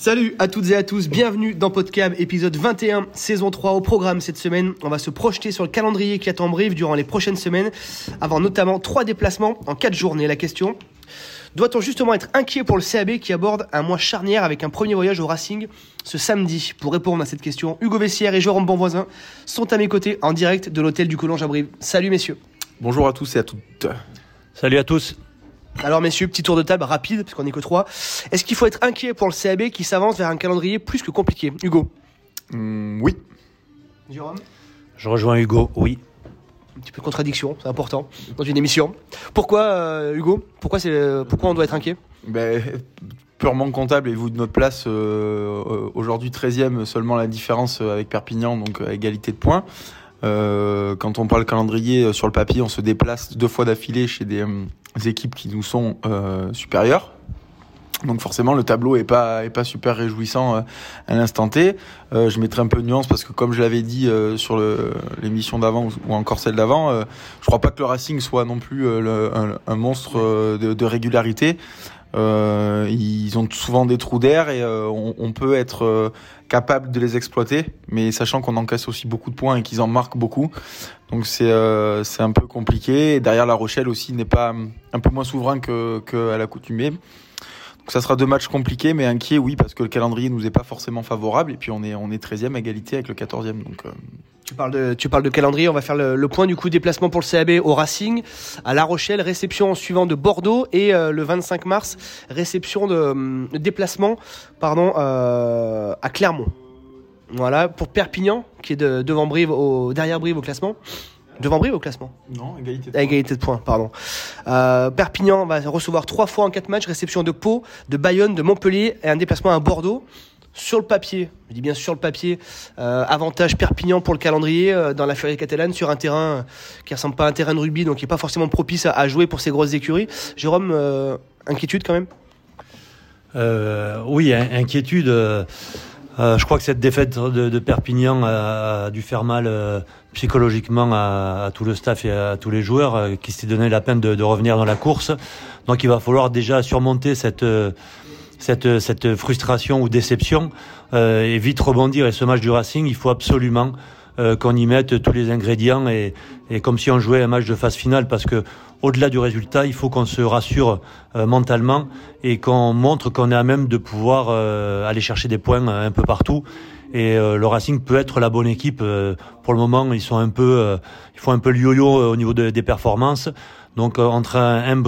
Salut à toutes et à tous, bienvenue dans Podcam, épisode 21, saison 3 au programme cette semaine. On va se projeter sur le calendrier qui attend Brive durant les prochaines semaines, avant notamment trois déplacements en 4 journées. La question, doit-on justement être inquiet pour le CAB qui aborde un mois charnière avec un premier voyage au Racing ce samedi Pour répondre à cette question, Hugo Vessière et Jérôme Bonvoisin sont à mes côtés en direct de l'hôtel du Collonge à Brive. Salut messieurs. Bonjour à tous et à toutes. Salut à tous. Alors messieurs, petit tour de table rapide, parce qu'on n'est que trois. Est-ce qu'il faut être inquiet pour le CAB qui s'avance vers un calendrier plus que compliqué? Hugo Mm, oui. Jérôme Je rejoins Hugo, oui. Un petit peu de contradiction, c'est important dans une émission. Pourquoi euh, Hugo? Pourquoi, c'est, pourquoi on doit être inquiet? Ben, purement comptable et vous de notre place euh, euh, aujourd'hui 13e seulement la différence avec Perpignan donc à égalité de points. Euh, quand on parle calendrier euh, sur le papier, on se déplace deux fois d'affilée chez des, euh, équipes qui nous sont euh, supérieures. Donc forcément le tableau est pas est pas super réjouissant euh, à l'instant T. Euh, je mettrai un peu de nuance parce que comme je l'avais dit euh, sur l'émission d'avant ou, encore celle d'avant, euh, je crois pas que le Racing soit non plus le- un, un monstre de, de régularité. Euh, ils ont souvent des trous d'air et euh, on, peut être euh, capable de les exploiter, mais sachant qu'on encaisse aussi beaucoup de points et qu'ils en marquent beaucoup, donc c'est euh, c'est un peu compliqué. Derrière La Rochelle aussi n'est pas un peu moins souverain que, que à l'accoutumée. Donc ça sera deux matchs compliqués, mais inquiets, oui, parce que le calendrier nous est pas forcément favorable. Et puis on est, on est 13e à égalité avec le 14e. Donc euh, tu parles, de, tu parles de calendrier, on va faire le, le point du coup déplacement pour le CAB au Racing, à La Rochelle, réception en suivant de Bordeaux et euh, le 25 mars, réception de, hum, de déplacement pardon, euh, à Clermont. Voilà, pour Perpignan, qui est de, devant Brive, au, derrière Brive au classement. Devant Brive au classement? Non, égalité. À égalité de points, pardon. Euh, Perpignan va recevoir trois fois en quatre matchs, réception de Pau, de Bayonne, de Montpellier et un déplacement à Bordeaux. Sur le papier, je dis bien sur le papier, euh, avantage Perpignan pour le calendrier euh, dans la Furie catalane sur un terrain euh, qui ressemble pas à un terrain de rugby, donc qui est pas forcément propice à, jouer pour ces grosses écuries. Jérôme, inquiétude quand même? Oui, in- inquiétude. je crois que cette défaite de, Perpignan a, dû faire mal psychologiquement à, tout le staff et à tous les joueurs qui s'étaient donné la peine de, revenir dans la course. Donc il va falloir déjà surmonter cette, cette, frustration ou déception euh, et vite rebondir. Et ce match du Racing, il faut absolument euh, qu'on y mette tous les ingrédients et, comme si on jouait un match de phase finale parce que au-delà du résultat, il faut qu'on se rassure euh, mentalement et qu'on montre qu'on est à même de pouvoir euh, aller chercher des points un peu partout. Et le Racing peut être la bonne équipe. pour le moment, ils sont un peu, ils font un peu le yo-yo au niveau de- des performances. Donc entre un, un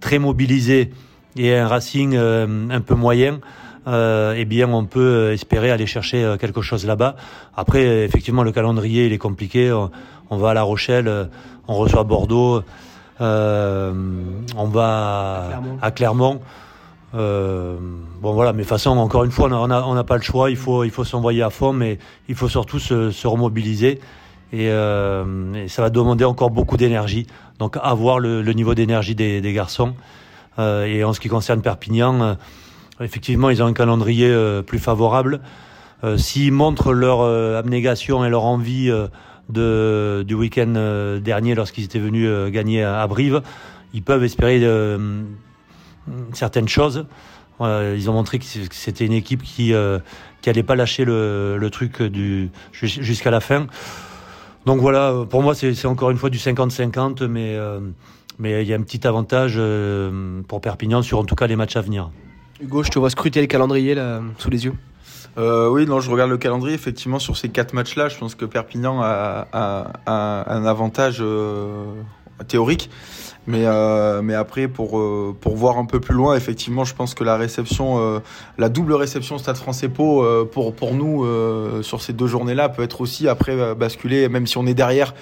très mobilisé et un Racing euh, un peu moyen, euh, eh bien on peut espérer aller chercher euh, quelque chose là-bas. Après, effectivement, le calendrier il est compliqué. On, on va à La Rochelle, euh, on reçoit Bordeaux, euh, on va Clermont. à Clermont. Euh, bon voilà, mais de toute façon, encore une fois, on n'a on n'a pas le choix. Il faut, il faut s'envoyer à fond, mais il faut surtout se, se remobiliser. Et, euh, et ça va demander encore beaucoup d'énergie. Donc, avoir le, le niveau d'énergie des, des garçons. Euh, et en ce qui concerne Perpignan, euh, effectivement, ils ont un calendrier euh, plus favorable. S'ils montrent leur abnégation et leur envie du week-end dernier, lorsqu'ils étaient venus gagner à, Brive, ils peuvent espérer certaines choses. Ils ont montré que c'était une équipe qui euh, qui allait pas lâcher le, truc jusqu'à la fin. Donc voilà, pour moi c'est encore une fois du 50-50, mais mais il y a un petit avantage euh, pour Perpignan sur en tout cas les matchs à venir. Hugo, je te vois scruter le calendrier là, sous les yeux. Euh, oui, non, je regarde le calendrier. Effectivement, sur ces quatre matchs-là, je pense que Perpignan a, a- a un avantage euh, théorique. Mais, euh, mais après, pour, euh, pour voir un peu plus loin, effectivement, je pense que la réception, euh, la double réception Stade français Pau, pour, pour nous, sur ces deux journées-là, peut être aussi après basculer, même si on est derrière.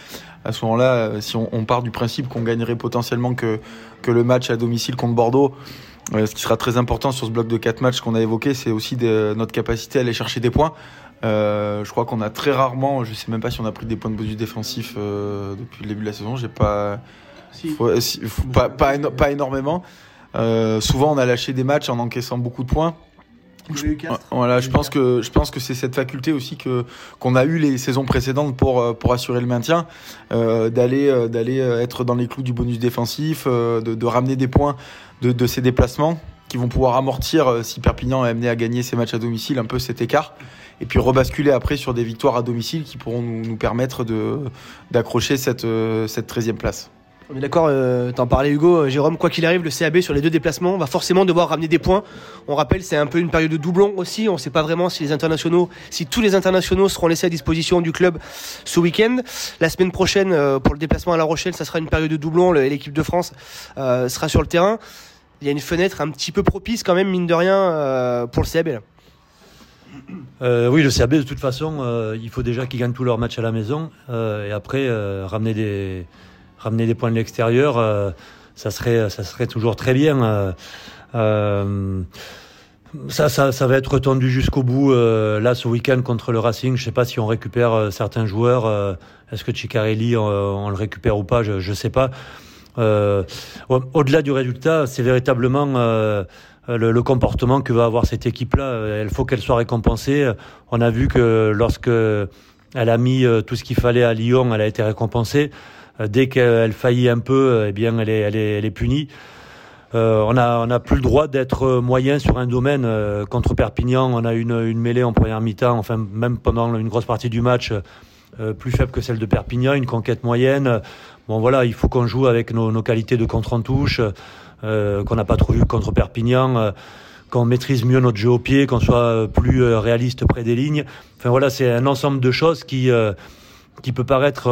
À ce moment-là, si on, part du principe qu'on gagnerait potentiellement que, que le match à domicile contre Bordeaux, ce qui sera très important sur ce bloc de quatre matchs qu'on a évoqué, c'est aussi notre capacité à aller chercher des points. Je crois qu'on a très rarement, je sais même pas si on a pris des points de bonus défensifs euh, depuis le début de la saison. J'ai pas, faut- si- faut- pas, pas, éno- pas énormément. Euh, souvent, on a lâché des matchs en encaissant beaucoup de points. Voilà, je pense que je pense que c'est cette faculté aussi que qu'on a eu les saisons précédentes pour euh, pour assurer le maintien, euh, d'aller euh, d'aller euh, être dans les clous du bonus défensif, euh, de, de ramener des points de, de ces déplacements. qui vont pouvoir amortir si Perpignan est amené à gagner ses matchs à domicile un peu cet écart et puis rebasculer après sur des victoires à domicile qui pourront nous, nous permettre d'accrocher cette, cette 13e place. On est d'accord, euh, t'en parlais Hugo, euh, Jérôme, quoi qu'il arrive, le CAB sur les deux déplacements va forcément devoir ramener des points. On rappelle, c'est un peu une période de doublon aussi. On ne sait pas vraiment si les internationaux, si tous les internationaux seront laissés à disposition du club ce week-end. La semaine prochaine, euh, pour le déplacement à La Rochelle, ça sera une période de doublon. L'équipe de France euh, sera sur le terrain. Il y a une fenêtre un petit peu propice quand même, mine de rien, pour le CAB. Là. Euh, oui, le CAB, de toute façon, il faut déjà qu'ils gagnent tous leurs matchs à la maison et après ramener des ramener des points de l'extérieur, euh, ça serait ça serait toujours très bien. Euh, euh, ça, ça, ça, va être tendu jusqu'au bout. là, ce week-end contre le Racing, je sais pas si on récupère certains joueurs. Est-ce que Ciccarelli, on, le récupère ou pas Je ne sais pas. Au-delà du résultat, c'est véritablement le, le, comportement que va avoir cette équipe-là. Il faut qu'elle soit récompensée. On a vu que lorsque elle a mis tout ce qu'il fallait à Lyon, elle a été récompensée. Euh, dès qu'elle faillit un peu, eh bien, elle est, elle est, elle est punie. Euh, on a on a plus le droit d'être moyen sur un domaine. Euh, contre Perpignan, on a une, une mêlée en première mi-temps, enfin même pendant une grosse partie du match, plus faible que celle de Perpignan, une conquête moyenne. Bon voilà, il faut qu'on joue avec nos, nos, qualités de contre en touche, qu'on n'a pas trop vu contre Perpignan, qu'on maîtrise mieux notre jeu au pied, qu'on soit plus réaliste près des lignes. Enfin voilà, c'est un ensemble de choses qui qui peut paraître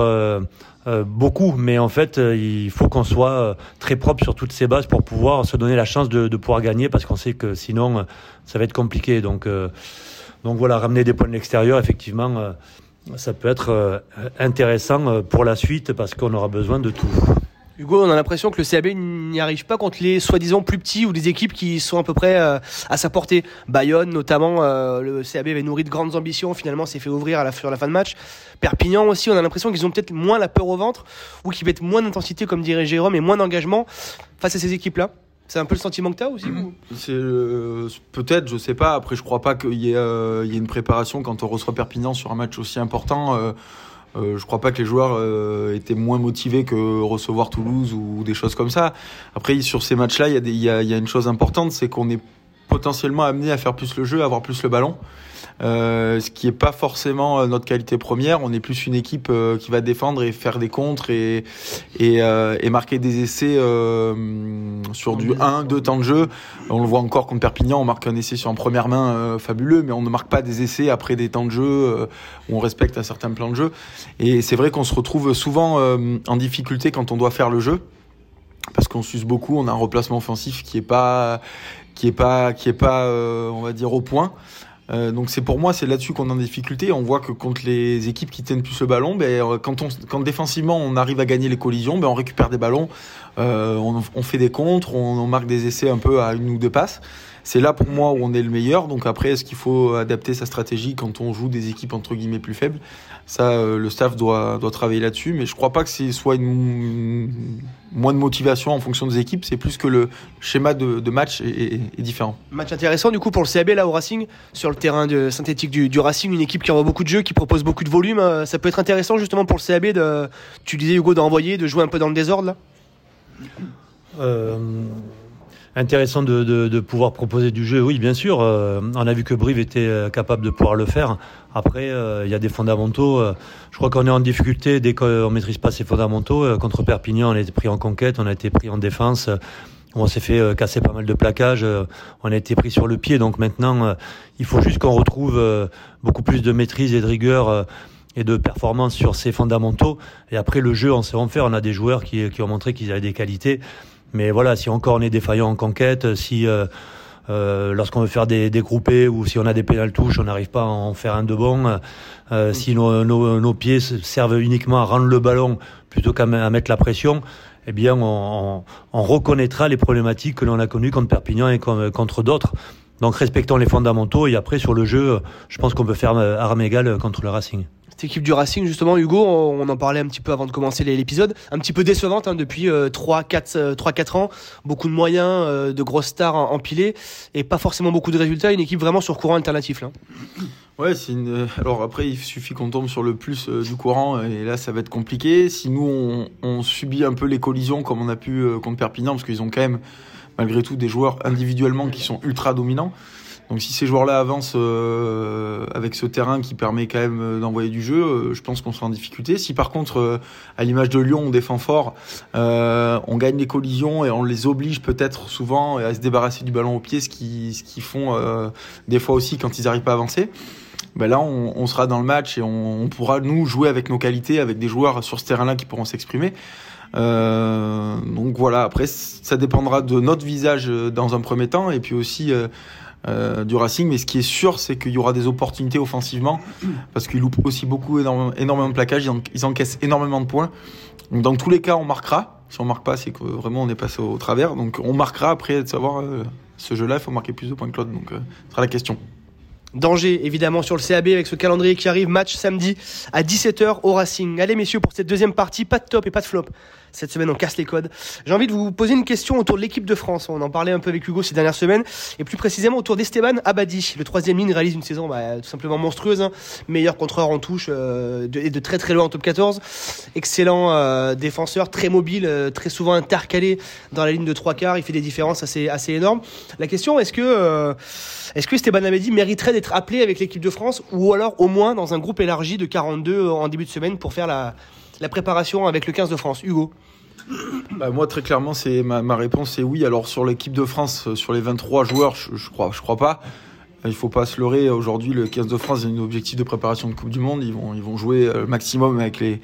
euh, beaucoup, mais en fait, euh, il faut qu'on soit euh, très propre sur toutes ces bases pour pouvoir se donner la chance de, de pouvoir gagner, parce qu'on sait que sinon, ça va être compliqué. Donc, donc voilà, ramener des points de l'extérieur, effectivement, ça peut être intéressant pour la suite, parce qu'on aura besoin de tout. Hugo, on a l'impression que le CAB n'y arrive pas contre les soi-disant plus petits ou des équipes qui sont à peu près euh, à sa portée. Bayonne, notamment, euh, le CAB avait nourri de grandes ambitions, finalement s'est fait ouvrir à la, fin de match. Perpignan aussi, on a l'impression qu'ils ont peut-être moins la peur au ventre ou qu'ils mettent moins d'intensité, comme dirait Jérôme, et moins d'engagement face à ces équipes-là. C'est un peu le sentiment que tu as aussi C'est euh, peut-être, je sais pas. Après, je crois pas qu'il y, ait, une préparation quand on reçoit Perpignan sur un match aussi important. Je crois pas que les joueurs euh, étaient moins motivés que recevoir Toulouse ou des choses comme ça. Après, sur ces matchs-là, il y, y, y, a une chose importante, c'est qu'on est potentiellement amené à faire plus le jeu, à avoir plus le ballon. Euh, ce qui est pas forcément euh, notre qualité première. On est plus une équipe euh, qui va défendre et faire des contres et, et, euh, et marquer des essais sur du 1, 2 temps de jeu. On le voit encore contre Perpignan, on marque un essai sur en première main fabuleux, mais on ne marque pas des essais après des temps de jeu où on respecte un certain plan de jeu. Et c'est vrai qu'on se retrouve souvent en difficulté quand on doit faire le jeu parce qu'on s'use beaucoup, on a un replacement offensif qui est pas qui est pas qui est pas on va dire au point. Euh, donc c'est pour moi c'est là-dessus qu'on est en difficulté. On voit que contre les équipes qui tiennent plus le ballon, ben, euh, quand, on, quand défensivement on arrive à gagner les collisions, ben, on récupère des ballons, euh, on, fait des contres, on, on, marque des essais un peu à une ou deux passes c'est là pour moi où on est le meilleur. Donc après, est-ce qu'il faut adapter sa stratégie quand on joue des équipes entre guillemets plus faibles? Ça, euh, le staff doit, doit travailler là-dessus. Mais je crois pas que ce soit une, moins de motivation en fonction des équipes. C'est plus que le schéma de, de match est, est, différent. Match intéressant du coup pour le CAB là au Racing sur le terrain de synthétique du, du, Racing, une équipe qui envoie beaucoup de jeux, qui propose beaucoup de volume. Euh, ça peut être intéressant justement pour le CAB de, tu disais Hugo d'envoyer, de jouer un peu dans le désordre là? Euh intéressant de, de, de, pouvoir proposer du jeu. Oui, bien sûr. Euh, on a vu que Brive était euh, capable de pouvoir le faire. Après, euh, il y a des fondamentaux. Euh, je crois qu'on est en difficulté dès qu'on maîtrise pas ces fondamentaux. Euh, contre Perpignan, on a été pris en conquête, on a été pris en défense. On s'est fait casser pas mal de plaquages. on a été pris sur le pied. Donc maintenant, il faut juste qu'on retrouve beaucoup plus de maîtrise et de rigueur et de performance sur ces fondamentaux. Et après, le jeu, on sait en faire. On a des joueurs qui, qui ont montré qu'ils avaient des qualités. Mais voilà, si encore on est défaillant en conquête, si euh, euh, lorsqu'on veut faire des, des, groupés ou si on a des pénales touches, on n'arrive pas à en faire un de bon. Euh, si nos, nos, nos, pieds servent uniquement à rendre le ballon plutôt qu'à mettre la pression, eh bien, on, on, reconnaîtra les problématiques que l'on a connues contre Perpignan et contre d'autres. Donc, respectons les fondamentaux et après, sur le jeu, je pense qu'on peut faire arme égale contre le Racing cette équipe du Racing, justement, Hugo, on en parlait un petit peu avant de commencer l'épisode, un petit peu décevante hein, depuis euh, 3-4 euh, ans, beaucoup de moyens, euh, de grosses stars empilées, et pas forcément beaucoup de résultats, une équipe vraiment sur courant alternatif. Là. Ouais. Euh, alors après, il suffit qu'on tombe sur le plus euh, du courant, et là, ça va être compliqué. Si nous, on, subit un peu les collisions comme on a pu contre Perpignan, parce qu'ils ont quand même malgré tout des joueurs individuellement qui sont ultra dominants. Donc si ces joueurs-là avancent euh, avec ce terrain qui permet quand même euh, d'envoyer du jeu, euh, je pense qu'on sera en difficulté. Si par contre, à l'image de Lyon, on défend fort, on gagne les collisions et on les oblige peut-être souvent à se débarrasser du ballon au pied, ce qu'ils ce qu'ils font des fois aussi quand ils n'arrivent pas à avancer. Ben là, on, on, sera dans le match et on, on, pourra nous jouer avec nos qualités, avec des joueurs sur ce terrain-là qui pourront s'exprimer. Euh, donc voilà. Après, ça dépendra de notre visage dans un premier temps et puis aussi euh, du Racing. Mais ce qui est sûr, c'est qu'il y aura des opportunités offensivement parce qu'ils loupent aussi beaucoup, énormément, de plaquages. Ils, encaissent énormément de points. Donc, dans tous les cas, on marquera. Si on marque pas, c'est que vraiment on est passé au travers. Donc on marquera après de savoir euh, ce jeu-là, il faut marquer plus de points que l'autre. Donc euh, ce sera la question. Danger évidemment sur le CAB avec ce calendrier qui arrive. Match samedi à 17h au Racing. Allez messieurs pour cette deuxième partie, pas de top et pas de flop. Cette semaine on casse les codes. J'ai envie de vous poser une question autour de l'équipe de France. On en parlait un peu avec Hugo ces dernières semaines et plus précisément autour d'Esteban Abadi. Le troisième ligne réalise une saison bah, tout simplement monstrueuse. Hein. Meilleur contreur en touche euh, et de très très loin en top 14. Excellent euh, défenseur, très mobile, euh, très souvent intercalé dans la ligne de trois quarts. Il fait des différences assez assez énormes. La question est-ce que est-ce que Esteban Abadi mériterait d'être appelé avec l'équipe de France ou alors au moins dans un groupe élargi de 42 en début de semaine pour faire la, la préparation avec le 15 de France Hugo bah moi très clairement c'est ma, réponse c'est oui. Alors sur l'équipe de France, sur les 23 joueurs, je, je crois je crois pas. Il faut pas se leurrer. Aujourd'hui, le 15 de France a un objectif de préparation de Coupe du Monde. Ils vont, ils vont jouer le maximum avec les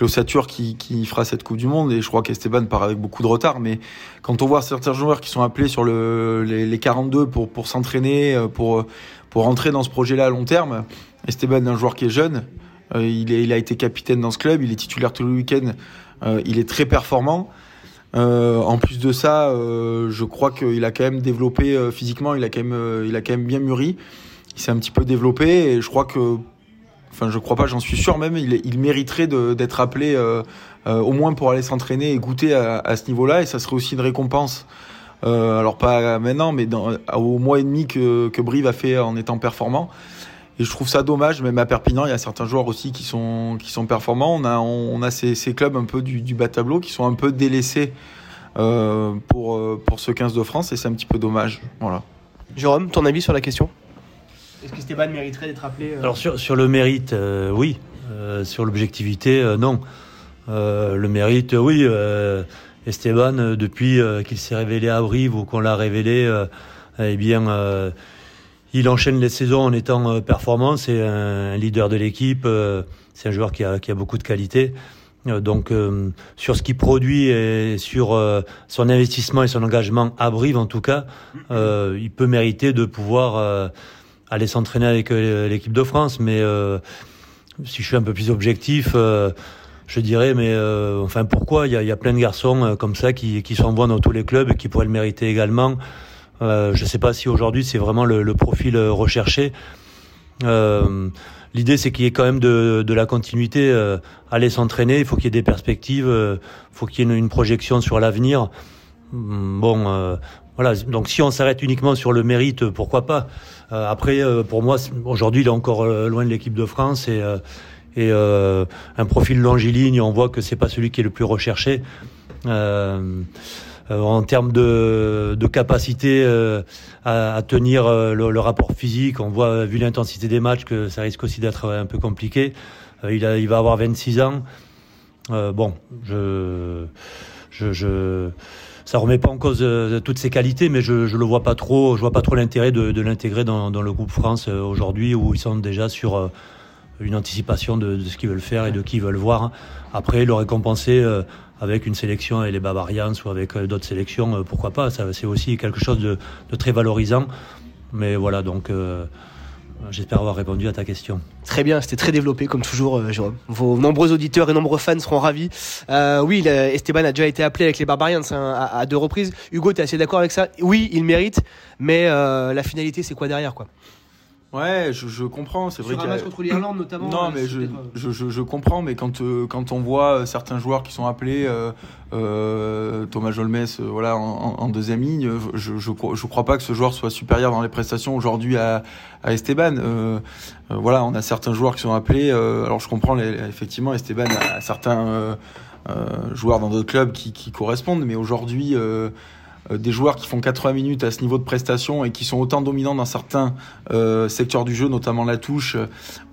l'ossature qui, qui fera cette Coupe du Monde. Et je crois qu'Esteban part avec beaucoup de retard. Mais quand on voit certains joueurs qui sont appelés sur le, les, les 42 pour, pour s'entraîner, pour, pour rentrer dans ce projet-là à long terme, Esteban est un joueur qui est jeune. Euh, il, a été capitaine dans ce club. Il est titulaire tout le week-end. Euh, il est très performant. Euh, en plus de ça, je crois qu'il a quand même développé physiquement, il a quand même, il a quand même bien mûri. Il s'est un petit peu développé et je crois que, enfin, je crois pas, j'en suis sûr même, il, mériterait d'être appelé au moins pour aller s'entraîner et goûter à, ce niveau-là et ça serait aussi une récompense. alors pas maintenant, mais au mois et demi que Brive a fait en étant performant. Et je trouve ça dommage, même à Perpignan, il y a certains joueurs aussi qui sont, qui sont performants. On a, on a ces, ces clubs un peu du, du bas tableau qui sont un peu délaissés euh, pour, euh, pour ce 15 de France et c'est un petit peu dommage. Voilà. Jérôme, ton avis sur la question? Est-ce que Stéban mériterait d'être appelé euh... Alors sur, sur le mérite, euh, oui. Euh, sur l'objectivité, non. le mérite, oui. Esteban, depuis qu'il s'est révélé à Brive ou qu'on l'a révélé, eh bien il enchaîne les saisons en étant euh, performant. C'est un leader de l'équipe. Euh, c'est un joueur qui a, qui a beaucoup de qualité. Euh, donc sur ce qu'il produit et sur son investissement et son engagement à Brive en tout cas, il peut mériter de pouvoir aller s'entraîner avec l'équipe de France. Mais si je suis un peu plus objectif, je dirais, mais enfin pourquoi? Il y a, y a, plein de garçons comme ça qui, qui sont bons dans tous les clubs et qui pourraient le mériter également. Euh, je ne sais pas si aujourd'hui c'est vraiment le, profil euh, recherché. Euh, L'idée, c'est qu'il y ait quand même de, la continuité. Euh, aller s'entraîner, il faut qu'il y ait des perspectives, il faut qu'il y ait une, projection sur l'avenir. Hum, bon, voilà. Donc, si on s'arrête uniquement sur le mérite, pourquoi pas? Après, pour moi, aujourd'hui, il est encore loin de l'équipe de France et, un profil longiligne, on voit que c'est pas celui qui est le plus recherché. En termes de, capacité euh, à, tenir euh, le, rapport physique. On voit, vu l'intensité des matchs, que ça risque aussi d'être un peu compliqué. il, va avoir 26 ans. bon, je, je, je ça remet pas en cause euh, toutes ses qualités, mais je, je le vois pas trop. Je vois pas trop l'intérêt de, l'intégrer dans, dans, le groupe France euh, aujourd'hui, où ils sont déjà sur euh, une anticipation de, ce qu'ils veulent faire et de qui ils veulent voir. Après, le récompenser avec une sélection avec les Bavarians ou avec euh, d'autres sélections, euh, pourquoi pas c'est aussi quelque chose de, très valorisant. Mais voilà, donc euh, j'espère avoir répondu à ta question. Très bien, c'était très développé comme toujours, euh, Jérôme. Vos nombreux auditeurs et nombreux fans seront ravis. Euh, oui, Esteban a déjà été appelé avec les Barbarians hein, à, deux reprises. Hugo, tu es assez d'accord avec ça? Oui, il mérite, mais euh, la finalité, c'est quoi derrière quoi? Ouais, je, je comprends. C'est vrai qu'il y a... contre l'Irlande notamment. Non, mais je, je, je, je, comprends. Mais quand euh, quand on voit certains joueurs qui sont appelés, euh, euh, Thomas Jolmes, euh, voilà, en, en, deuxième ligne, je, je je crois pas que ce joueur soit supérieur dans les prestations aujourd'hui à, à Esteban. Euh, voilà, on a certains joueurs qui sont appelés. alors je comprends les, effectivement Esteban a certains joueurs dans d'autres clubs qui, qui correspondent, mais aujourd'hui des joueurs qui font 80 minutes à ce niveau de prestation et qui sont autant dominants dans certains secteurs du jeu, notamment la touche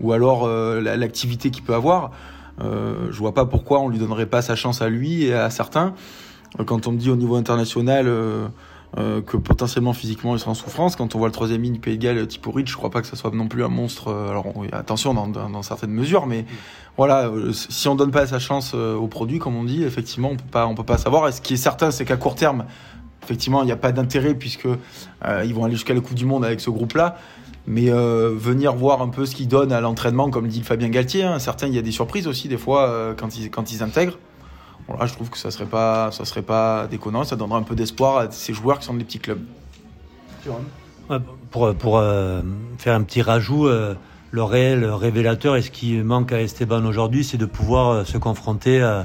ou alors l'activité qu'il peut avoir. je vois pas pourquoi on lui donnerait pas sa chance à lui et à certains. Quand on me dit au niveau international euh, que potentiellement physiquement il sera en souffrance. Quand on voit le troisième ligne Pays de Galles, Tiporic, je crois pas que ça soit non plus un monstre. Euh, alors attention dans, dans, certaines mesures, mais voilà, euh, si on donne pas sa chance au produit, comme on dit, effectivement, on peut pas, on peut pas savoir. Et ce qui est certain, c'est qu'à court terme, effectivement, il n'y a pas d'intérêt puisque ils vont aller jusqu'à la Coupe du Monde avec ce groupe-là. Mais venir voir un peu ce qu'ils donnent à l'entraînement, comme dit Fabien Galtier, hein, certains, il y a des surprises aussi des fois quand ils quand ils intègrent je trouve que ça serait pas, ça serait pas déconnant. Ça donnera un peu d'espoir à ces joueurs qui sont des petits clubs. Pour, pour euh, faire un petit rajout, euh, le réel révélateur et ce qui manque à Esteban aujourd'hui, c'est de pouvoir euh, se confronter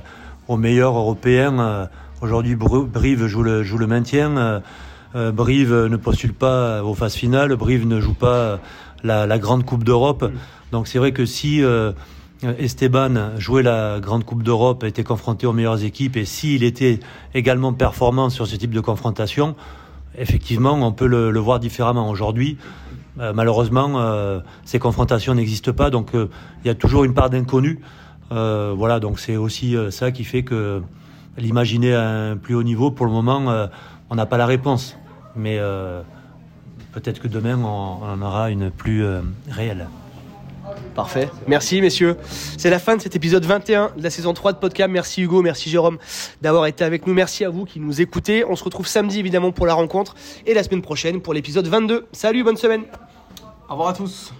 aux meilleurs européens. Aujourd'hui, Brive joue le, joue le maintien. Brive ne postule pas aux phases finales. Brive ne joue pas la, la grande Coupe d'Europe. Mm. Donc c'est vrai que si euh, Esteban jouait la Grande Coupe d'Europe, était confronté aux meilleures équipes, et s'il était également performant sur ce type de confrontation, effectivement, on peut le, voir différemment. Aujourd'hui, euh, malheureusement, euh, ces confrontations n'existent pas, donc il y a toujours une part d'inconnu. voilà, donc c'est aussi ça qui fait que l'imaginer à un plus haut niveau, pour le moment, on n'a pas la réponse. Mais peut-être que demain, on en aura une plus réelle. Parfait. Merci messieurs. C'est la fin de cet épisode 21 de la saison 3 de Podcast. Merci Hugo, merci Jérôme d'avoir été avec nous. Merci à vous qui nous écoutez. On se retrouve samedi évidemment pour la rencontre et la semaine prochaine pour l'épisode 22. Salut, bonne semaine. Au revoir à tous.